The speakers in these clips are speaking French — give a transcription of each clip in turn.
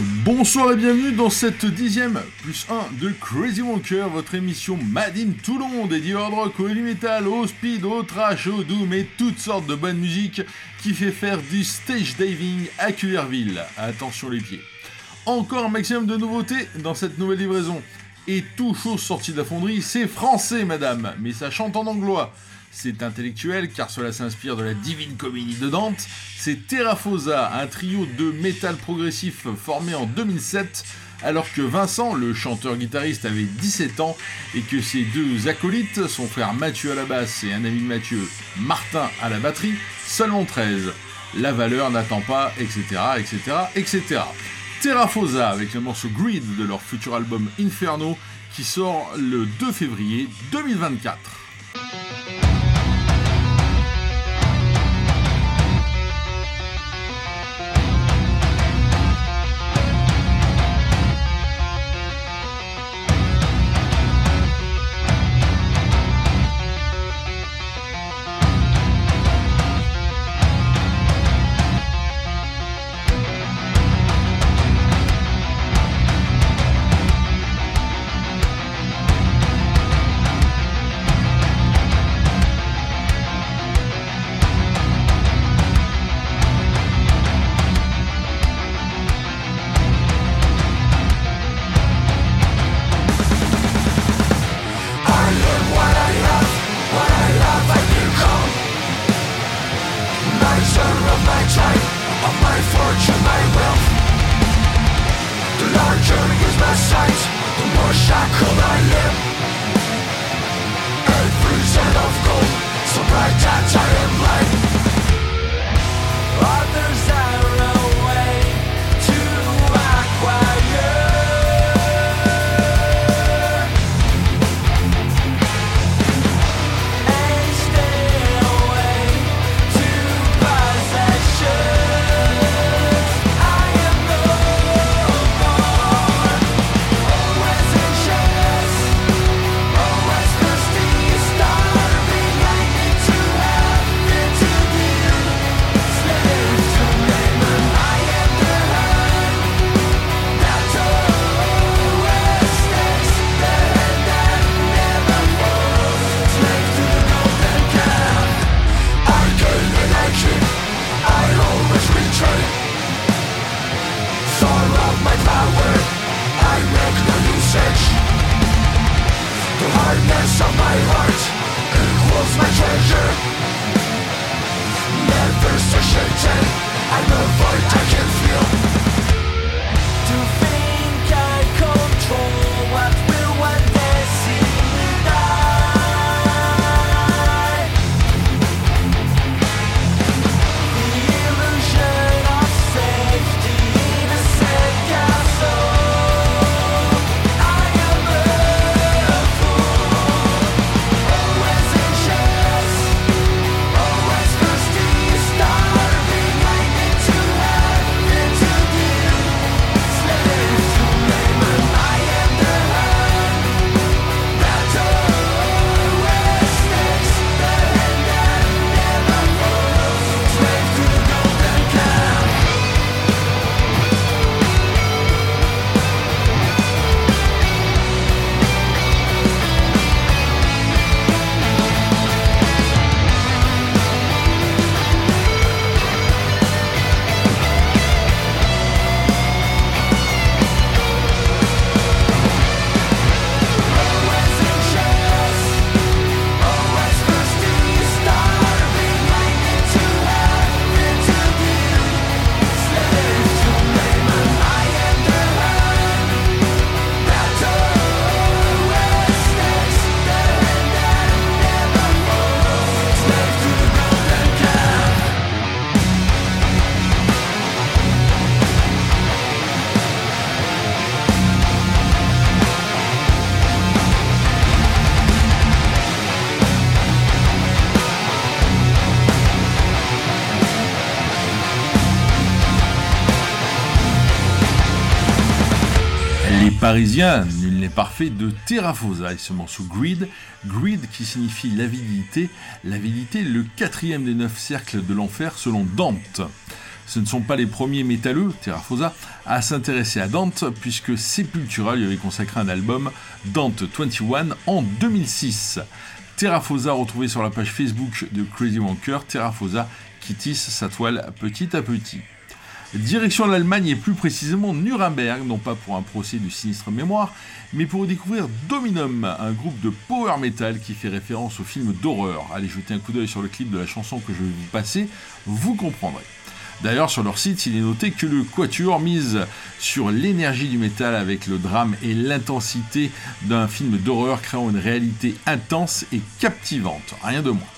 Bonsoir et bienvenue dans cette dixième plus 1 de Crazy Wonker, votre émission Mad in Toulon, dédiée au hard rock, au heavy metal, au speed, au trash, au doom et toutes sortes de bonne musique qui fait faire du stage diving à Cullerville. Attention les pieds. Encore un maximum de nouveautés dans cette nouvelle livraison. Et tout chose sorti de la fonderie, c'est français madame, mais ça chante en anglois. C'est intellectuel car cela s'inspire de la Divine Comédie de Dante. C'est Terrafosa, un trio de métal progressif formé en 2007 alors que Vincent, le chanteur-guitariste, avait 17 ans et que ses deux acolytes, son frère Mathieu à la basse et un ami de Mathieu, Martin à la batterie, seulement 13. La valeur n'attend pas, etc., etc., etc. Avec le morceau Greed de leur futur album Inferno qui sort le 2 février 2024. De Terrafosa et ce morceau Greed. Greed qui signifie l'avidité. L'avidité, le quatrième des neuf cercles de l'enfer selon Dante. Ce ne sont pas les premiers métalleux, Terrafosa, à s'intéresser à Dante, puisque Sepultura lui avait consacré un album, Dante 21, en 2006. Terrafosa retrouvé sur la page Facebook de Crazy Wanker, Terrafosa qui tisse sa toile petit à petit. Direction l'Allemagne et plus précisément Nuremberg, non pas pour un procès de sinistre mémoire, mais pour découvrir Dominum, un groupe de power metal qui fait référence au film d'horreur. Allez jeter un coup d'œil sur le clip de la chanson que je vais vous passer, vous comprendrez. D'ailleurs, sur leur site, il est noté que le Quatuor mise sur l'énergie du métal avec le drame et l'intensité d'un film d'horreur créant une réalité intense et captivante. Rien de moins.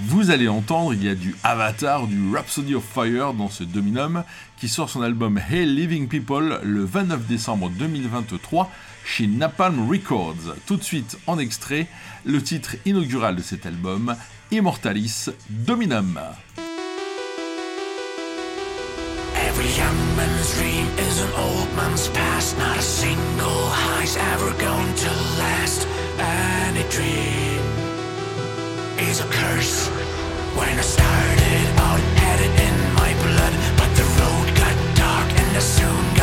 Vous allez entendre, il y a du Avatar, du Rhapsody of Fire dans ce Dominum, qui sort son album Hey Living People le 29 décembre 2023 chez Napalm Records. Tout de suite en extrait, le titre inaugural de cet album, Immortalis Dominum. Every young man's dream is an old man's past. Not a single ever going to last. And a dream is a curse. When I started out, had it in my blood, but the road got dark and I soon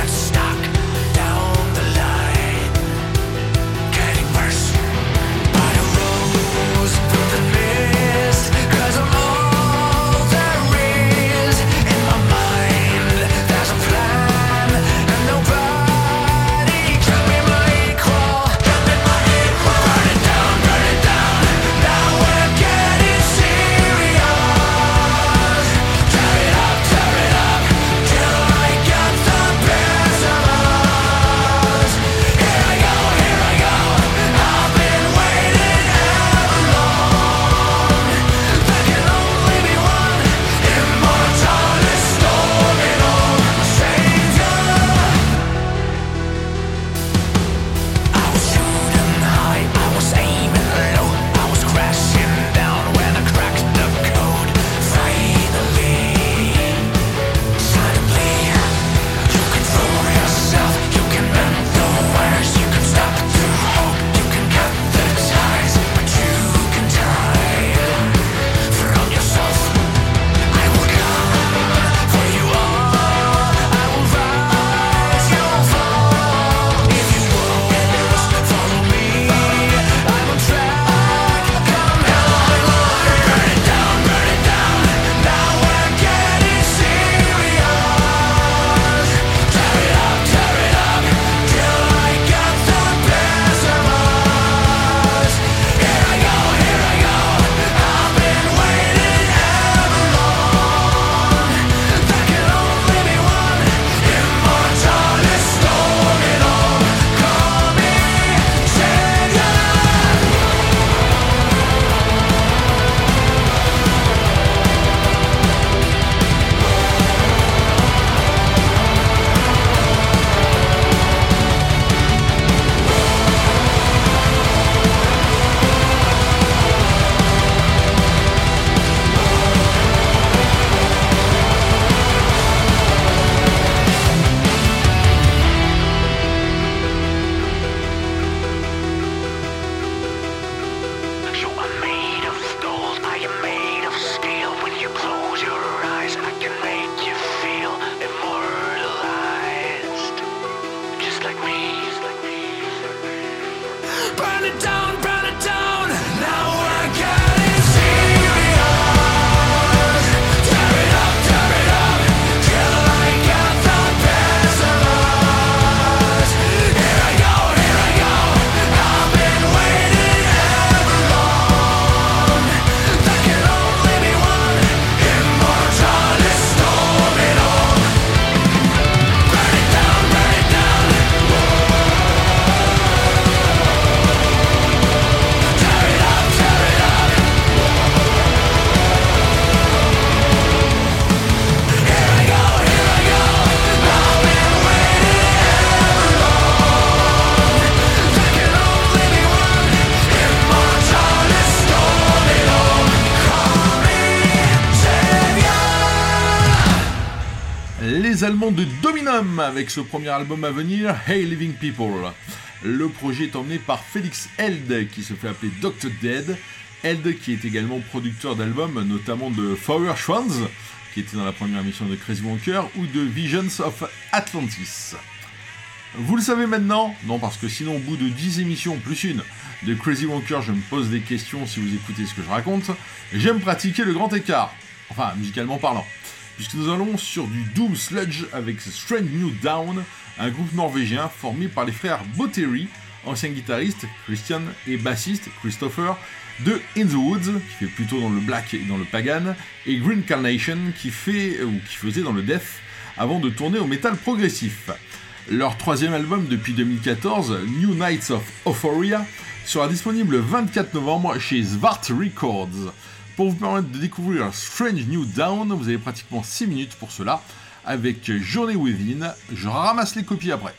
de Dominum avec ce premier album à venir, Hey Living People. Le projet est emmené par Félix Held qui se fait appeler Dr. Dead. Held qui est également producteur d'albums, notamment de Flower Schwanz, qui était dans la première émission de Crazy Wonker, ou de Visions of Atlantis. Vous le savez maintenant Non, parce que sinon, au bout de 10 émissions plus une de Crazy Wonker, je me pose des questions si vous écoutez ce que je raconte. J'aime pratiquer le grand écart, enfin, musicalement parlant, puisque nous allons sur du Doom Sludge avec Strange New Down, un groupe norvégien formé par les frères Botteri, ancien guitariste Christian et bassiste Christopher, de In the Woods, qui fait plutôt dans le black et dans le pagan, et Green Carnation, qui fait ou qui faisait dans le death avant de tourner au métal progressif. Leur troisième album depuis 2014, New Nights of Euphoria, sera disponible le 24 novembre chez Svart Records. Pour vous permettre de découvrir Strange New Down, vous avez pratiquement 6 minutes pour cela, avec Journey Within. Je ramasse les copies après.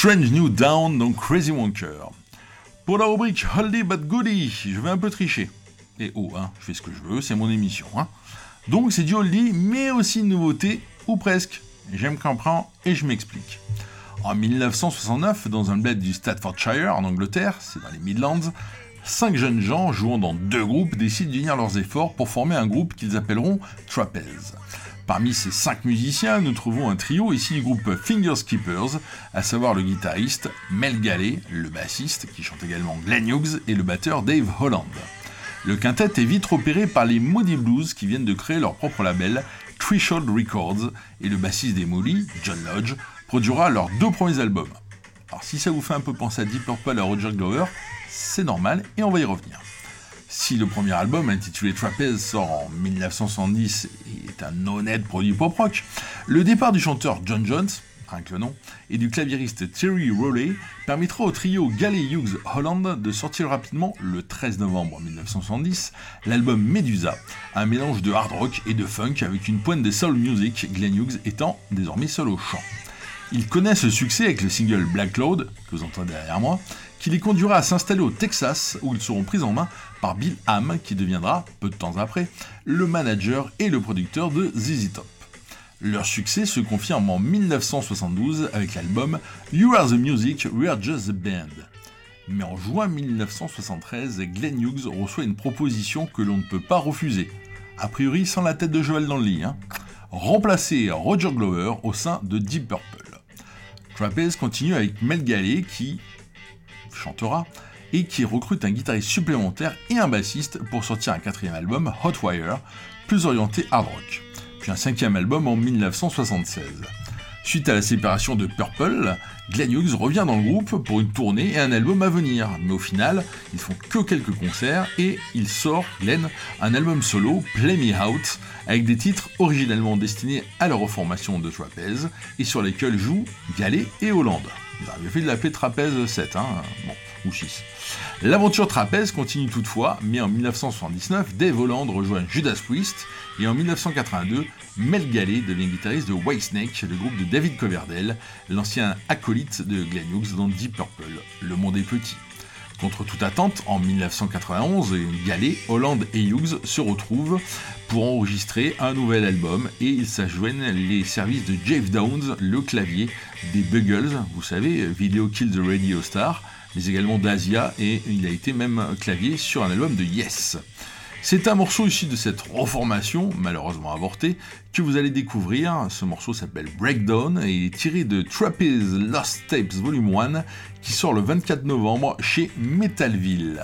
Strange New Down dans Crazy Wonker. Pour la rubrique Holiday But Goody, je vais un peu tricher. Et oh, hein, je fais ce que je veux, c'est mon émission. Hein. Donc c'est du oldie, mais aussi une nouveauté, ou presque. J'aime comprendre et je m'explique. En 1969, dans un bled du Staffordshire, en Angleterre, c'est dans les Midlands, cinq jeunes gens jouant dans deux groupes décident d'unir leurs efforts pour former un groupe qu'ils appelleront Trapeze. Parmi ces cinq musiciens, nous trouvons un trio ici du groupe Finger Skippers, à savoir le guitariste Mel Galley, le bassiste qui chante également Glenn Hughes et le batteur Dave Holland. Le quintet est vite repéré par les Moody Blues qui viennent de créer leur propre label, Threshold Records, et le bassiste des Molly, John Lodge, produira leurs deux premiers albums. Alors si ça vous fait un peu penser à Deep Purple et Roger Glover, c'est normal et on va y revenir. Si le premier album, intitulé Trapeze, sort en 1970 et est un honnête produit pop-rock, le départ du chanteur John Jones, rien que le nom, et du claviériste Terry Rowley permettra au trio Galley Hughes Holland de sortir rapidement, le 13 novembre 1970, l'album Medusa, un mélange de hard rock et de funk avec une pointe de soul music, Glenn Hughes étant désormais seul au chant. Il connaît ce succès avec le single Black Cloud, que vous entendez derrière moi, qui les conduira à s'installer au Texas où ils seront pris en main par Bill Ham qui deviendra, peu de temps après, le manager et le producteur de ZZ Top. Leur succès se confirme en 1972 avec l'album You Are the Music, We Are Just the Band. Mais en juin 1973, Glenn Hughes reçoit une proposition que l'on ne peut pas refuser, a priori sans la tête de Joel dans le lit, hein. remplacer Roger Glover au sein de Deep Purple. Trapeze continue avec Mel Galley qui, chantera, et qui recrute un guitariste supplémentaire et un bassiste pour sortir un quatrième album, Hot Wire, plus orienté hard rock, puis un cinquième album en 1976. Suite à la séparation de Purple, Glenn Hughes revient dans le groupe pour une tournée et un album à venir, mais au final, ils font que quelques concerts et il sort, Glenn, un album solo, Play Me Out, avec des titres originellement destinés à la reformation de Trapeze et sur lesquels jouent Gallet et Hollande. Vous avez fait de l'appeler Trapeze 7, hein Bon, ou 6. L'aventure Trapeze continue toutefois, mais en 1979, Dave Holland rejoint Judas Priest, et en 1982, Mel Galley devient guitariste de Whitesnake, le groupe de David Coverdale, l'ancien acolyte de Glenn Hughes dans Deep Purple. Le monde est petit. Contre toute attente, en 1991, Galley, Holland et Hughes se retrouvent pour enregistrer un nouvel album et ils s'ajoignent les services de Jeff Downs, le clavier des Buggles, vous savez, Video Kill the Radio Star, mais également d'Asia et il a été même clavier sur un album de Yes. C'est un morceau issu de cette reformation, malheureusement avortée, que vous allez découvrir. Ce morceau s'appelle Breakdown et est tiré de Trapeze Lost Tapes Volume 1 qui sort le 24 novembre chez Metalville.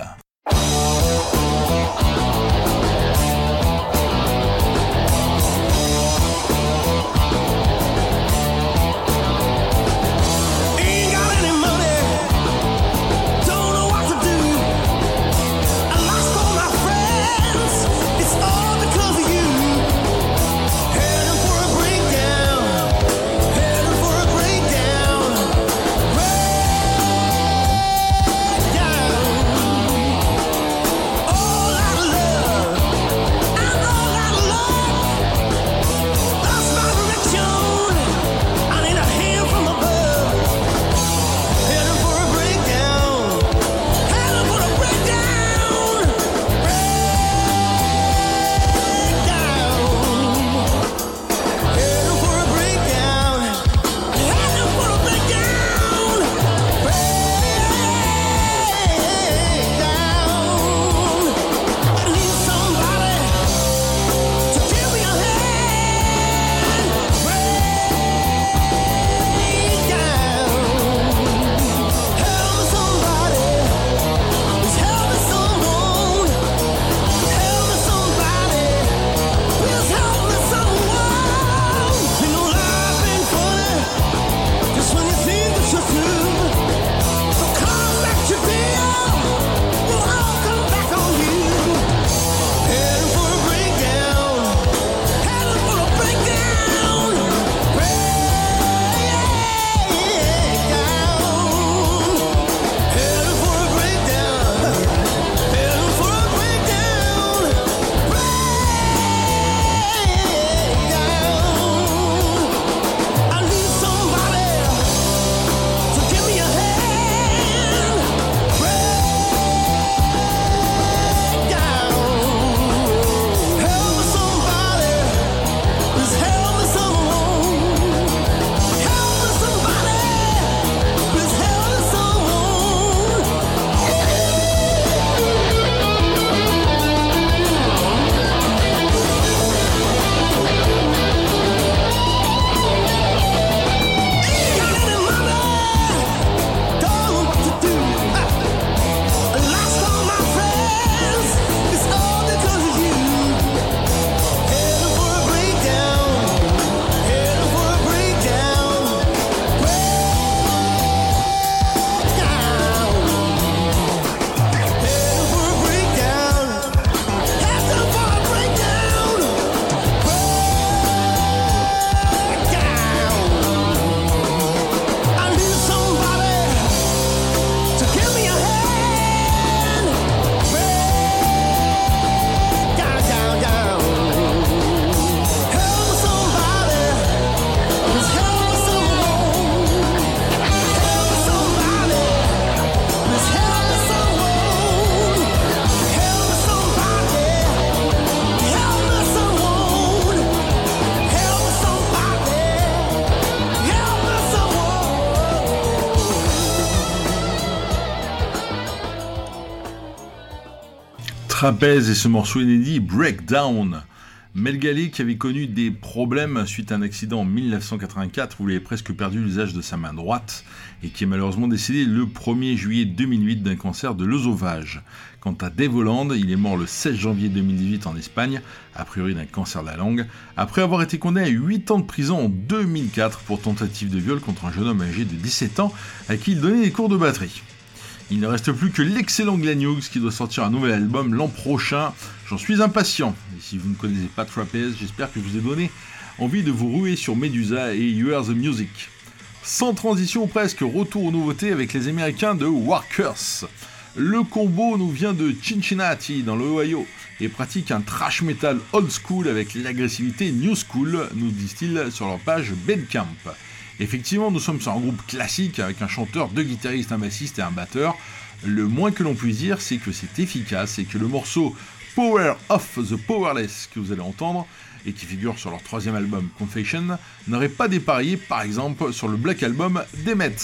Trapèze et ce morceau inédit Breakdown. Mel qui avait connu des problèmes suite à un accident en 1984 où il avait presque perdu l'usage de sa main droite et qui est malheureusement décédé le 1er juillet 2008 d'un cancer de l'œsophage. Quant à Dave Holland, il est mort le 16 janvier 2018 en Espagne, a priori d'un cancer de la langue, après avoir été condamné à 8 ans de prison en 2004 pour tentative de viol contre un jeune homme âgé de 17 ans à qui il donnait des cours de batterie. Il ne reste plus que l'excellent Glenn Hughes qui doit sortir un nouvel album l'an prochain. J'en suis impatient. Et si vous ne connaissez pas Trapeze, j'espère que je vous ai donné envie de vous ruer sur Medusa et You Are the Music. Sans transition presque, retour aux nouveautés avec les Américains de Workers. Le combo nous vient de Cincinnati dans l'Ohio et pratique un trash metal old school avec l'agressivité new school, nous disent-ils sur leur page Bandcamp. Effectivement, nous sommes sur un groupe classique avec un chanteur, deux guitaristes, un bassiste et un batteur. Le moins que l'on puisse dire, c'est que c'est efficace et que le morceau Power of the Powerless que vous allez entendre et qui figure sur leur troisième album Confession n'aurait pas dépareillé par exemple sur le Black Album des Mets.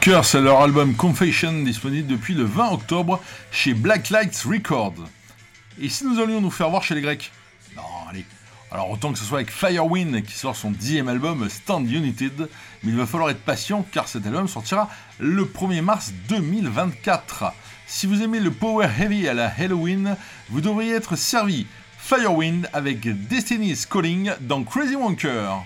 Worker, c'est leur album Confession, disponible depuis le 20 octobre chez Blacklight Records. Et si nous allions nous faire voir chez les Grecs? Non, allez. Alors autant que ce soit avec Firewind qui sort son dixième album Stand United, mais il va falloir être patient car cet album sortira le 1er mars 2024. Si vous aimez le power heavy à la Halloween, vous devriez être servi. Firewind avec Destiny's Calling dans Crazy Wonker.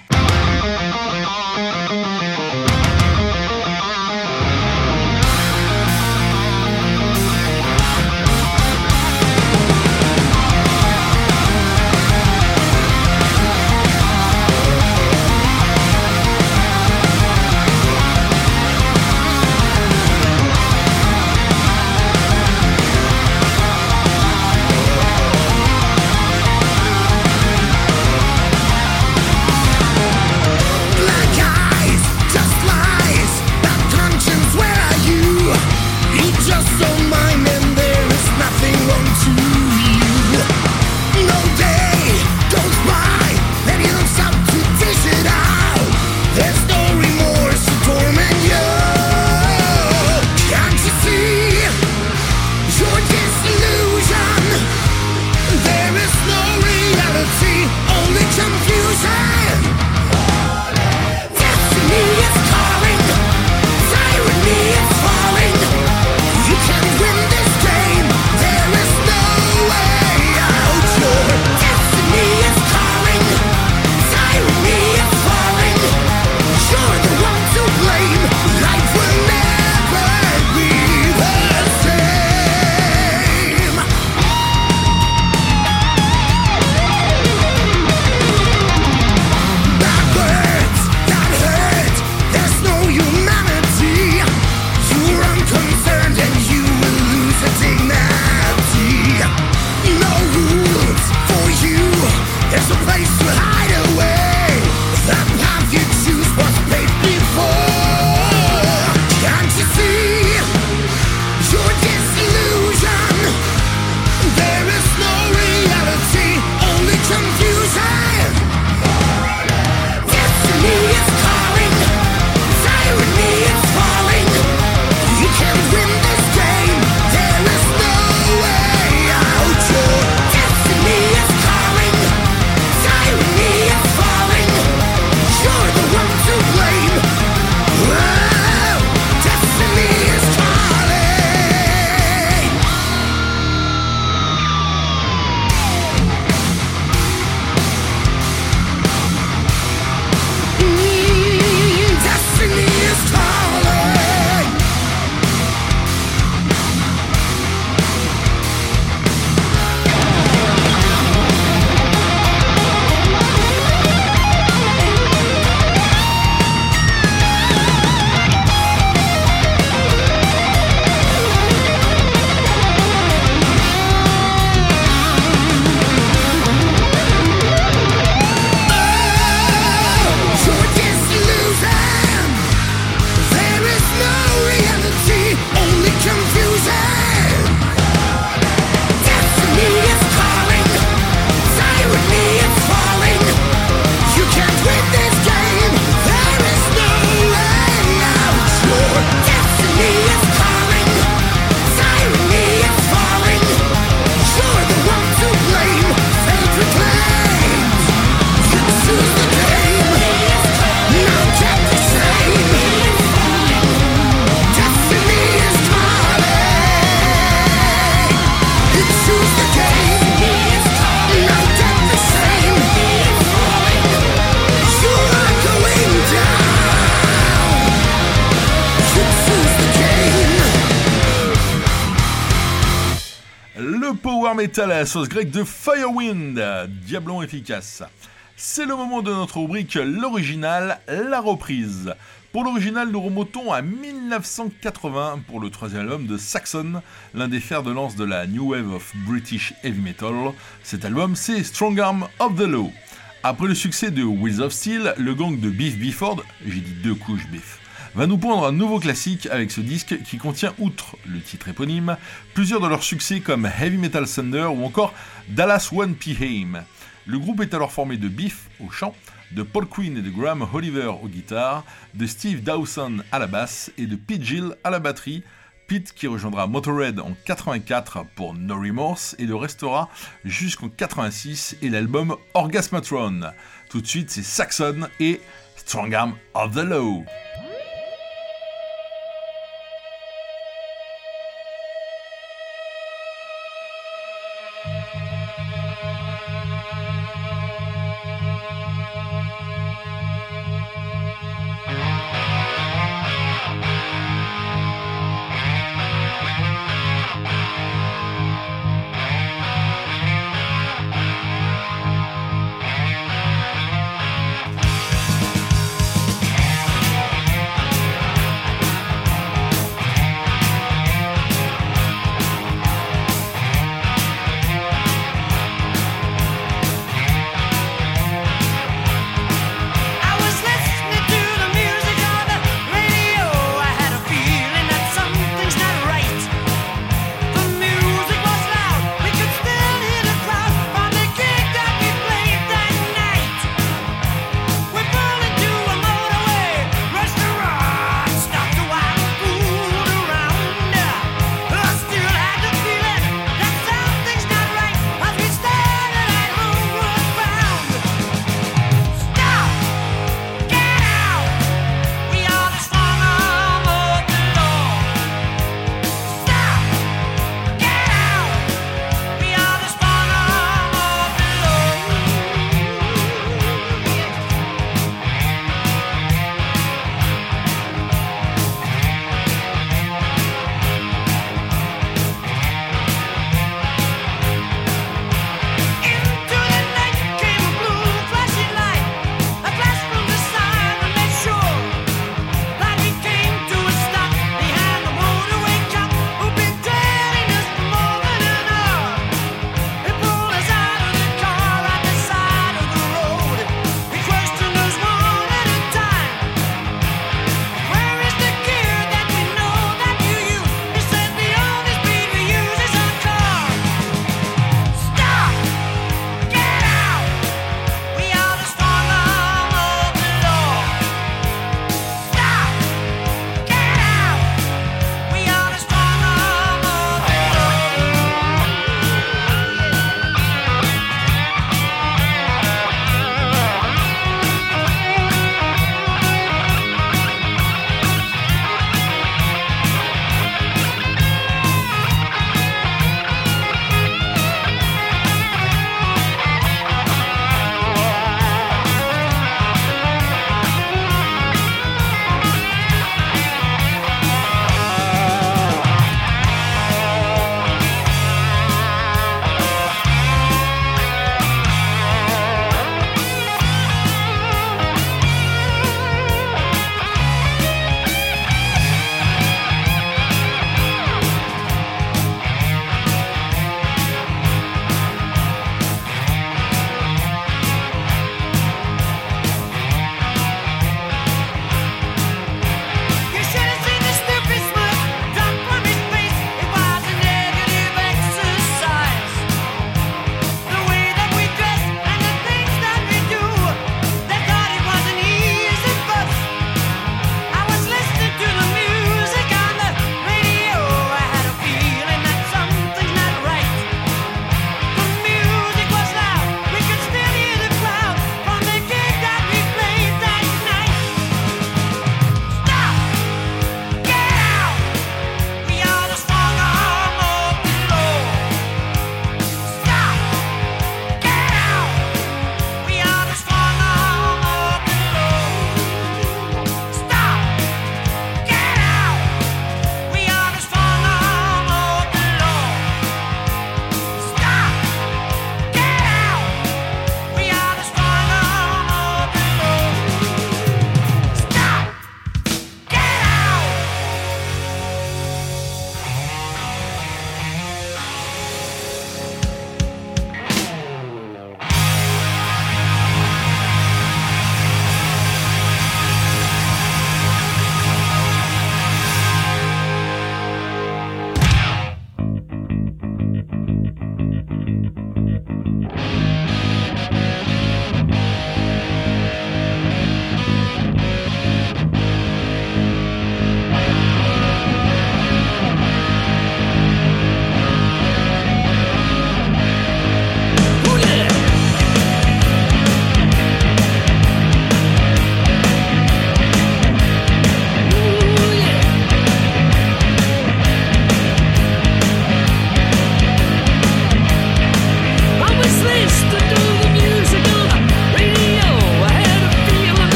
La sauce grecque de Firewind, diablon efficace. C'est le moment de notre rubrique L'original, la reprise. Pour l'original, nous remontons à 1980 pour le troisième album de Saxon, l'un des fers de lance de la New Wave of British Heavy Metal. Cet album, c'est Strong Arm of the Law. Après le succès de Wheels of Steel, le gang de Beef Bifford, j'ai dit deux couches Biff, va nous pondre un nouveau classique avec ce disque qui contient, outre le titre éponyme, plusieurs de leurs succès comme Heavy Metal Thunder ou encore Dallas One PM. Le groupe est alors formé de Biff au chant, de Paul Quinn et de Graham Oliver aux guitares, de Steve Dawson à la basse et de Pete Gill à la batterie. Pete qui rejoindra Motorhead en 84 pour No Remorse et le restera jusqu'en 86 et l'album Orgasmatron. Tout de suite c'est Saxon et Strong Arm of the Law.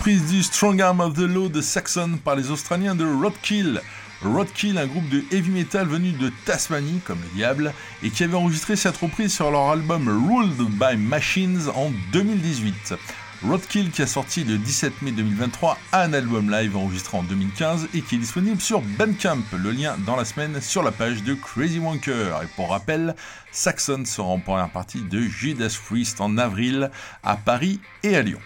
Reprise du Strong Arm of the Law de Saxon par les Australiens de Roadkill. Roadkill, un groupe de heavy metal venu de Tasmanie, comme le diable, et qui avait enregistré cette reprise sur leur album Ruled by Machines en 2018. Roadkill qui a sorti le 17 mai 2023 un album live enregistré en 2015 et qui est disponible sur Bandcamp, le lien dans la semaine sur la page de Crazy Wonker. Et pour rappel, Saxon sera en première partie de Judas Priest en avril à Paris et à Lyon.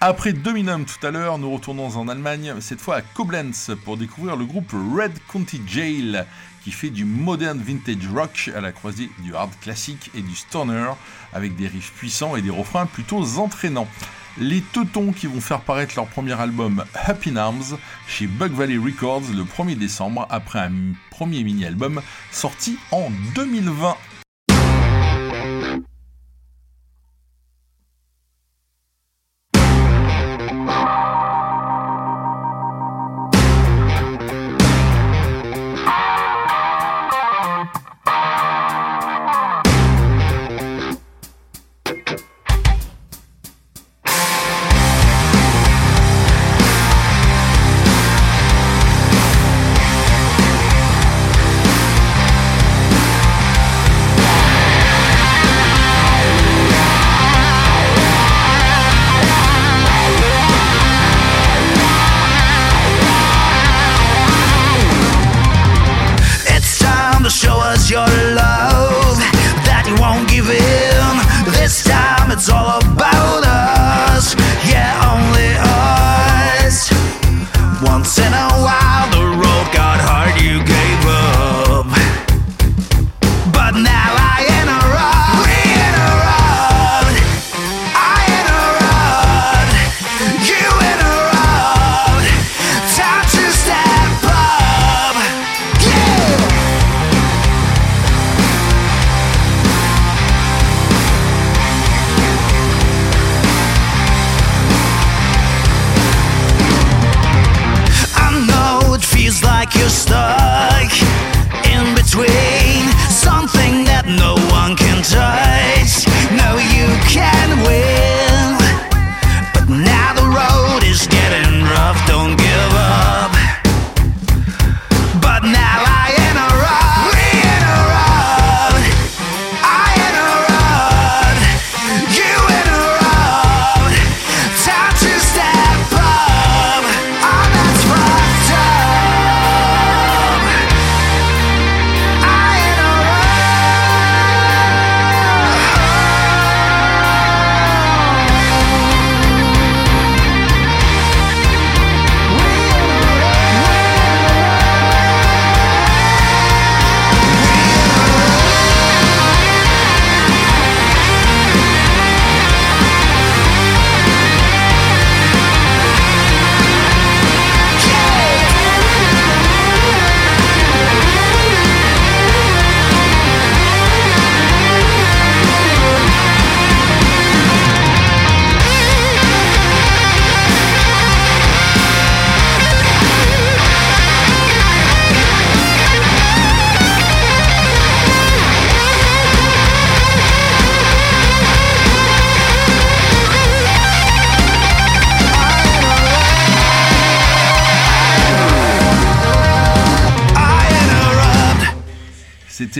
Après Dominum tout à l'heure, nous retournons en Allemagne, cette fois à Koblenz, pour découvrir le groupe Red County Jail, qui fait du modern vintage rock à la croisée du hard classique et du stoner, avec des riffs puissants et des refrains plutôt entraînants. Les Teutons qui vont faire paraître leur premier album Happy Arms chez Bug Valley Records le 1er décembre après un premier mini-album sorti en 2020.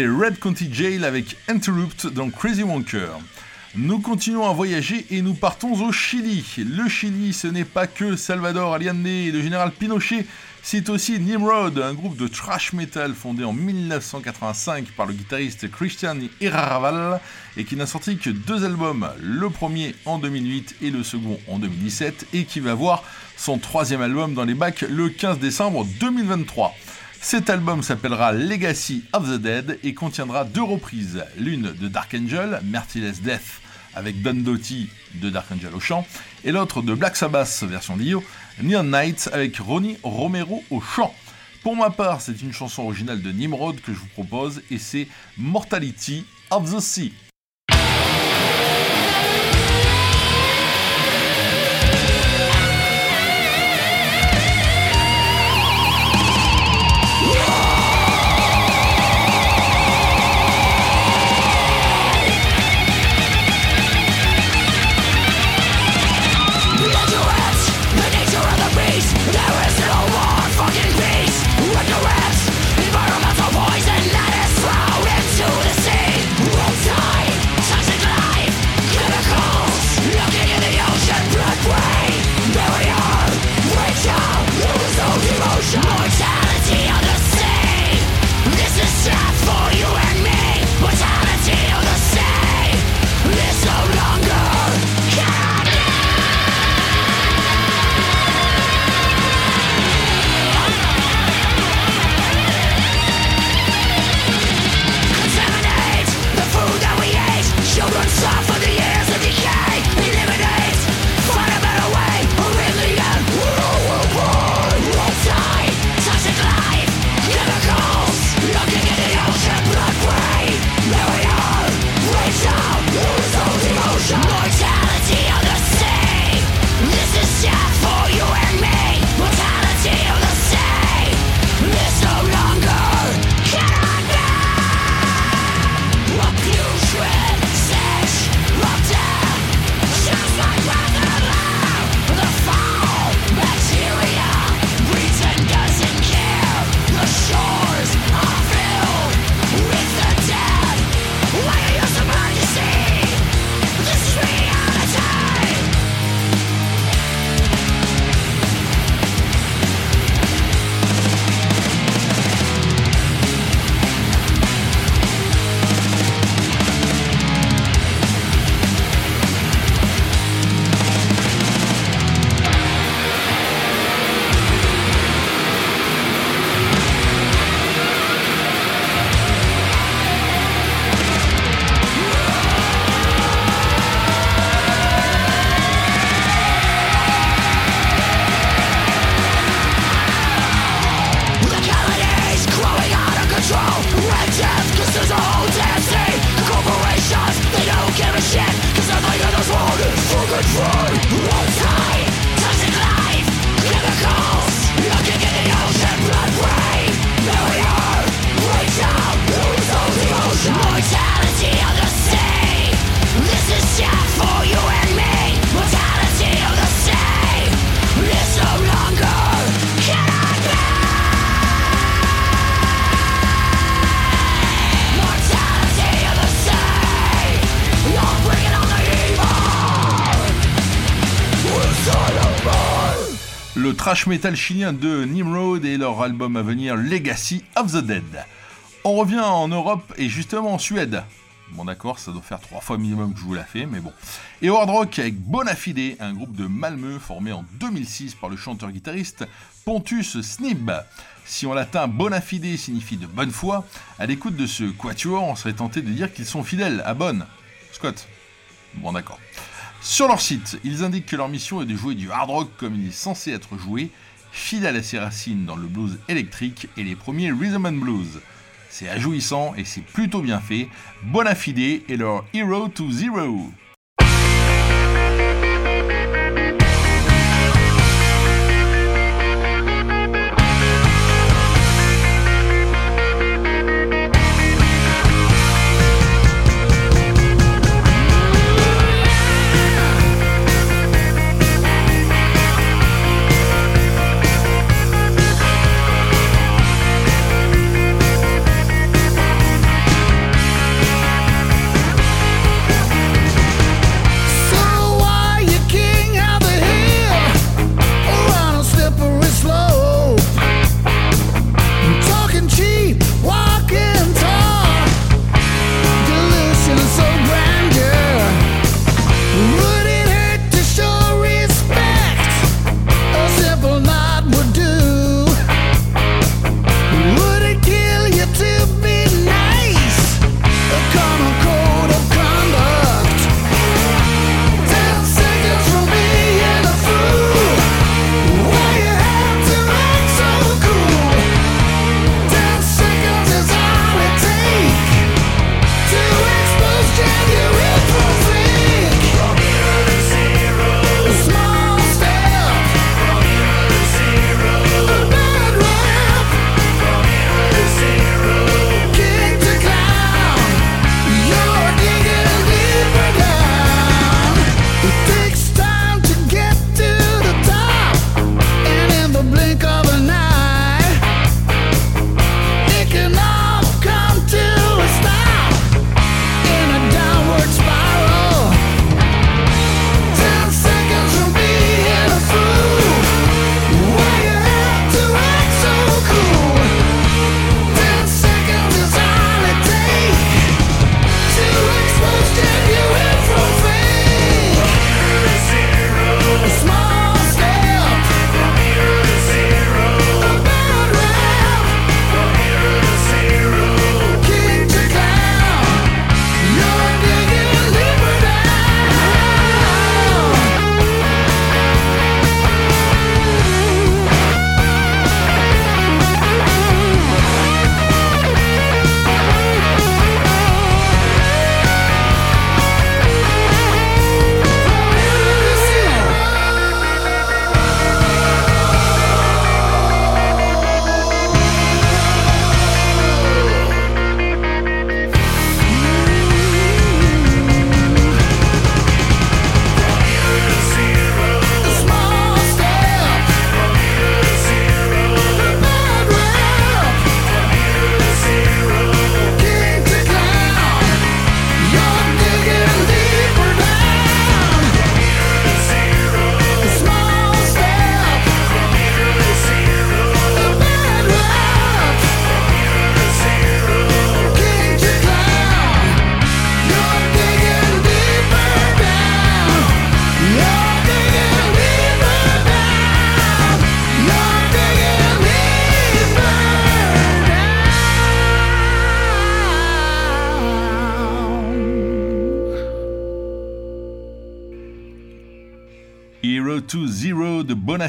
Red County Jail avec Interrupt dans Crazy Wonker. Nous continuons à voyager et nous partons au Chili. Le Chili, ce n'est pas que Salvador Allende et le général Pinochet, c'est aussi Nimrod, un groupe de thrash metal fondé en 1985 par le guitariste Christian Irarraval et qui n'a sorti que deux albums, le premier en 2008 et le second en 2017, et qui va voir son troisième album dans les bacs le 15 décembre 2023. Cet album s'appellera Legacy of the Dead et contiendra deux reprises, l'une de Dark Angel, Merciless Death avec Don Doty de Dark Angel au chant, et l'autre de Black Sabbath version Dio, Neon Knights avec Ronnie Romero au chant. Pour ma part, c'est une chanson originale de Nimrod que je vous propose et c'est Mortality of the Sea. Le trash metal chilien de Nimrod et leur album à venir Legacy of the Dead. On revient en Europe et justement en Suède. Bon d'accord, ça doit faire trois fois minimum que je vous la fais, mais bon. Et hard rock avec Bonafide, un groupe de Malmö formé en 2006 par le chanteur-guitariste Pontus Snib. Si en latin Bonafide signifie de bonne foi, à l'écoute de ce quatuor, on serait tenté de dire qu'ils sont fidèles à bonne. Scott. Bon d'accord. Sur leur site, ils indiquent que leur mission est de jouer du hard rock comme il est censé être joué, fidèle à ses racines dans le blues électrique et les premiers rhythm and blues. C'est ajouissant et c'est plutôt bien fait. Bonafide et leur Hero to Zero.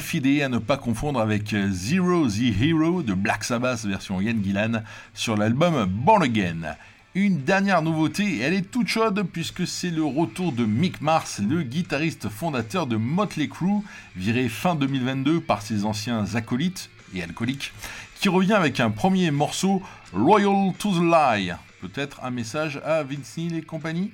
Bonafide à ne pas confondre avec Zero the Hero de Black Sabbath version Ian Gillan sur l'album Born Again. Une dernière nouveauté, elle est toute chaude puisque c'est le retour de Mick Mars, le guitariste fondateur de Motley Crue, viré fin 2022 par ses anciens acolytes et alcooliques, qui revient avec un premier morceau, Royal to the Lie. Peut-être un message à Vince et compagnie?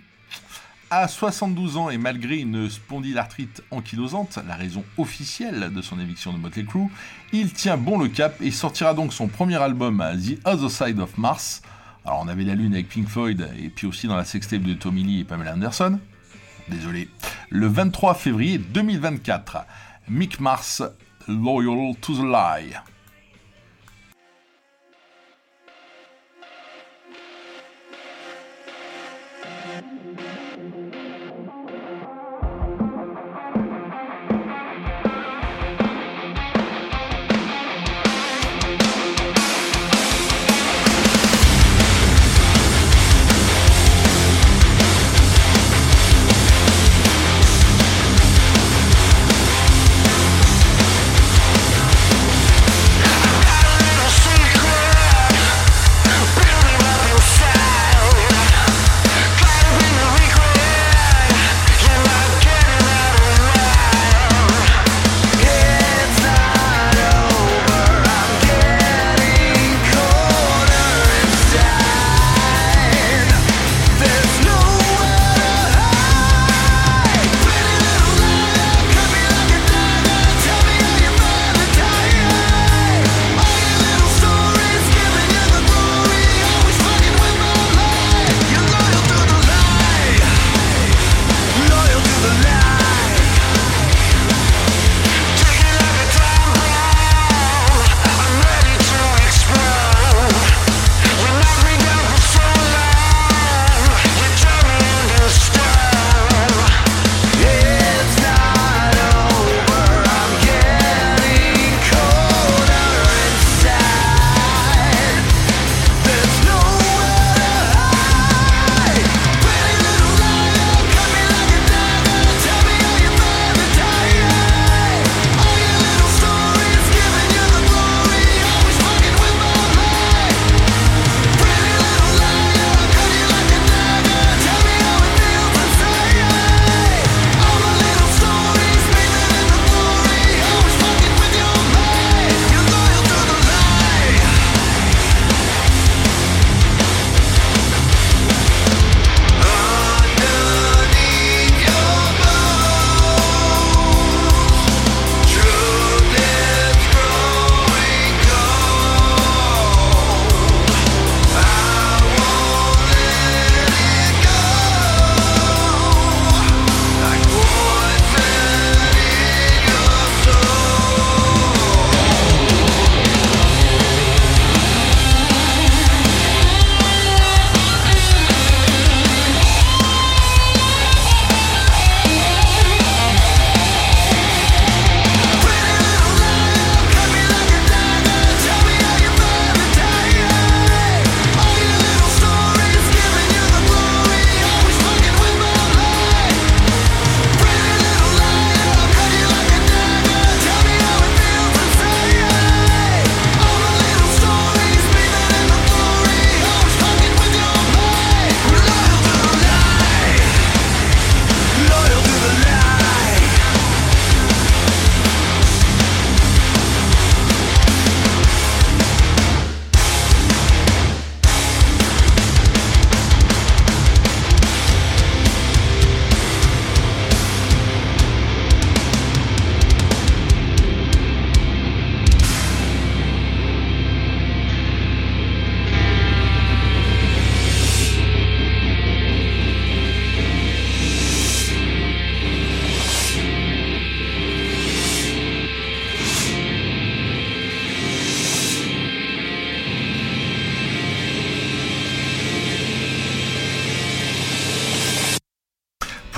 À 72 ans et malgré une spondylarthrite ankylosante, la raison officielle de son éviction de Motley Crue, il tient bon le cap et sortira donc son premier album The Other Side of Mars. Alors on avait la lune avec Pink Floyd et puis aussi dans la sextape de Tommy Lee et Pamela Anderson. Désolé. Le 23 février 2024, Mick Mars Loyal to the Lie.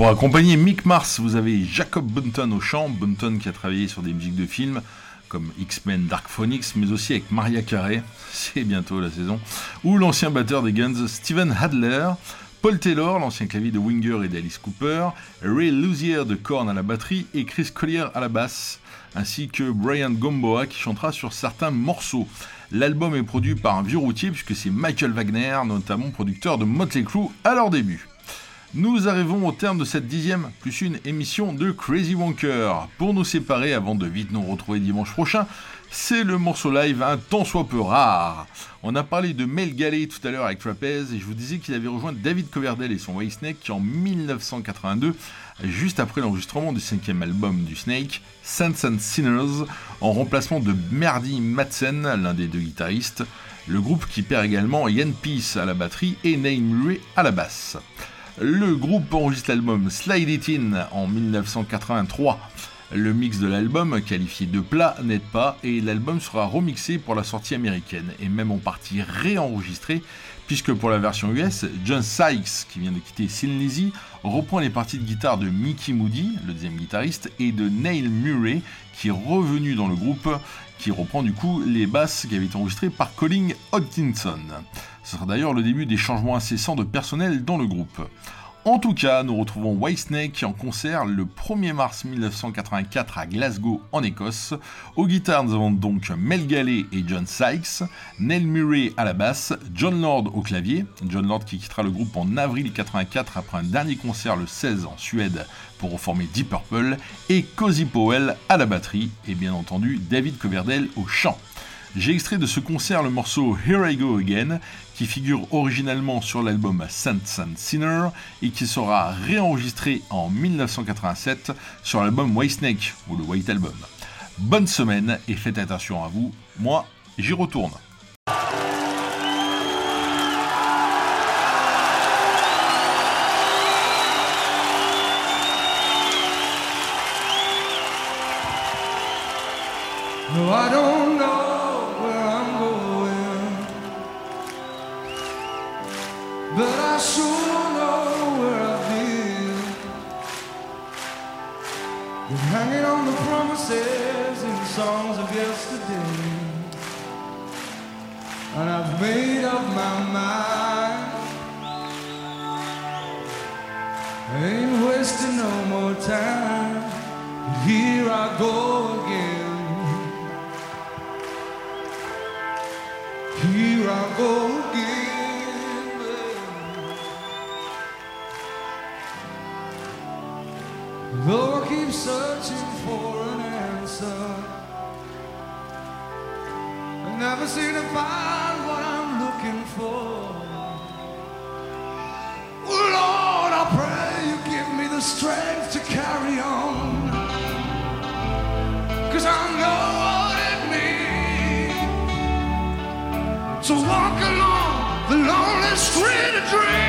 Pour accompagner Mick Mars, vous avez Jacob Bunton au chant, Bunton qui a travaillé sur des musiques de films comme X-Men Dark Phoenix, mais aussi avec Maria Carey, c'est bientôt la saison, ou l'ancien batteur des Guns Steven Hadler, Paul Taylor, l'ancien clavier de Winger et d'Alice Cooper, Ray Luzier de Korn à la batterie et Chris Collier à la basse, ainsi que Brian Gomboa qui chantera sur certains morceaux. L'album est produit par un vieux routier puisque c'est Michael Wagner, notamment producteur de Motley Crue à leur début. Nous arrivons au terme de cette dixième plus une émission de Crazy Wonker. Pour nous séparer avant de vite nous retrouver dimanche prochain, c'est le morceau live un tant soit peu rare. On a parlé de Mel Galley tout à l'heure avec Trapez et je vous disais qu'il avait rejoint David Coverdale et son Whitesnake qui en 1982, juste après l'enregistrement du cinquième album du Snake, Sense and Sinners, en remplacement de Merdy Madsen, l'un des deux guitaristes, le groupe qui perd également Ian Peace à la batterie et Naim Murray à la basse. Le groupe enregistre l'album Slide It In en 1983. Le mix de l'album, qualifié de plat, n'aide pas et l'album sera remixé pour la sortie américaine et même en partie réenregistré puisque pour la version US, John Sykes, qui vient de quitter Sin reprend les parties de guitare de Mickey Moody, le deuxième guitariste, et de Neil Murray, qui est revenu dans le groupe, qui reprend du coup les basses qui avaient été enregistrées par Colin Hodgkinson. Ce sera d'ailleurs le début des changements incessants de personnel dans le groupe. En tout cas, nous retrouvons Whitesnake en concert le 1er mars 1984 à Glasgow en Écosse. Aux guitares, nous avons donc Mel Galley et John Sykes, Neil Murray à la basse, John Lord au clavier, John Lord qui quittera le groupe en avril 84 après un dernier concert le 16 en Suède pour reformer Deep Purple, et Cozy Powell à la batterie, et bien entendu David Coverdale au chant. J'ai extrait de ce concert le morceau Here I Go Again, qui figure originalement sur l'album Saint and Sinner et qui sera réenregistré en 1987 sur l'album White Snake ou le White Album. Bonne semaine et faites attention à vous, moi j'y retourne. But I sure know where I've been. Hanging on the promises and songs of yesterday. And I've made up my mind. Ain't wasting no more time. Here I go again. Here I go again. Searching for an answer, I never seem to find what I'm looking for. Oh Lord, I pray you give me the strength to carry on. Cause I know what it means to walk along the lonely street of dreams.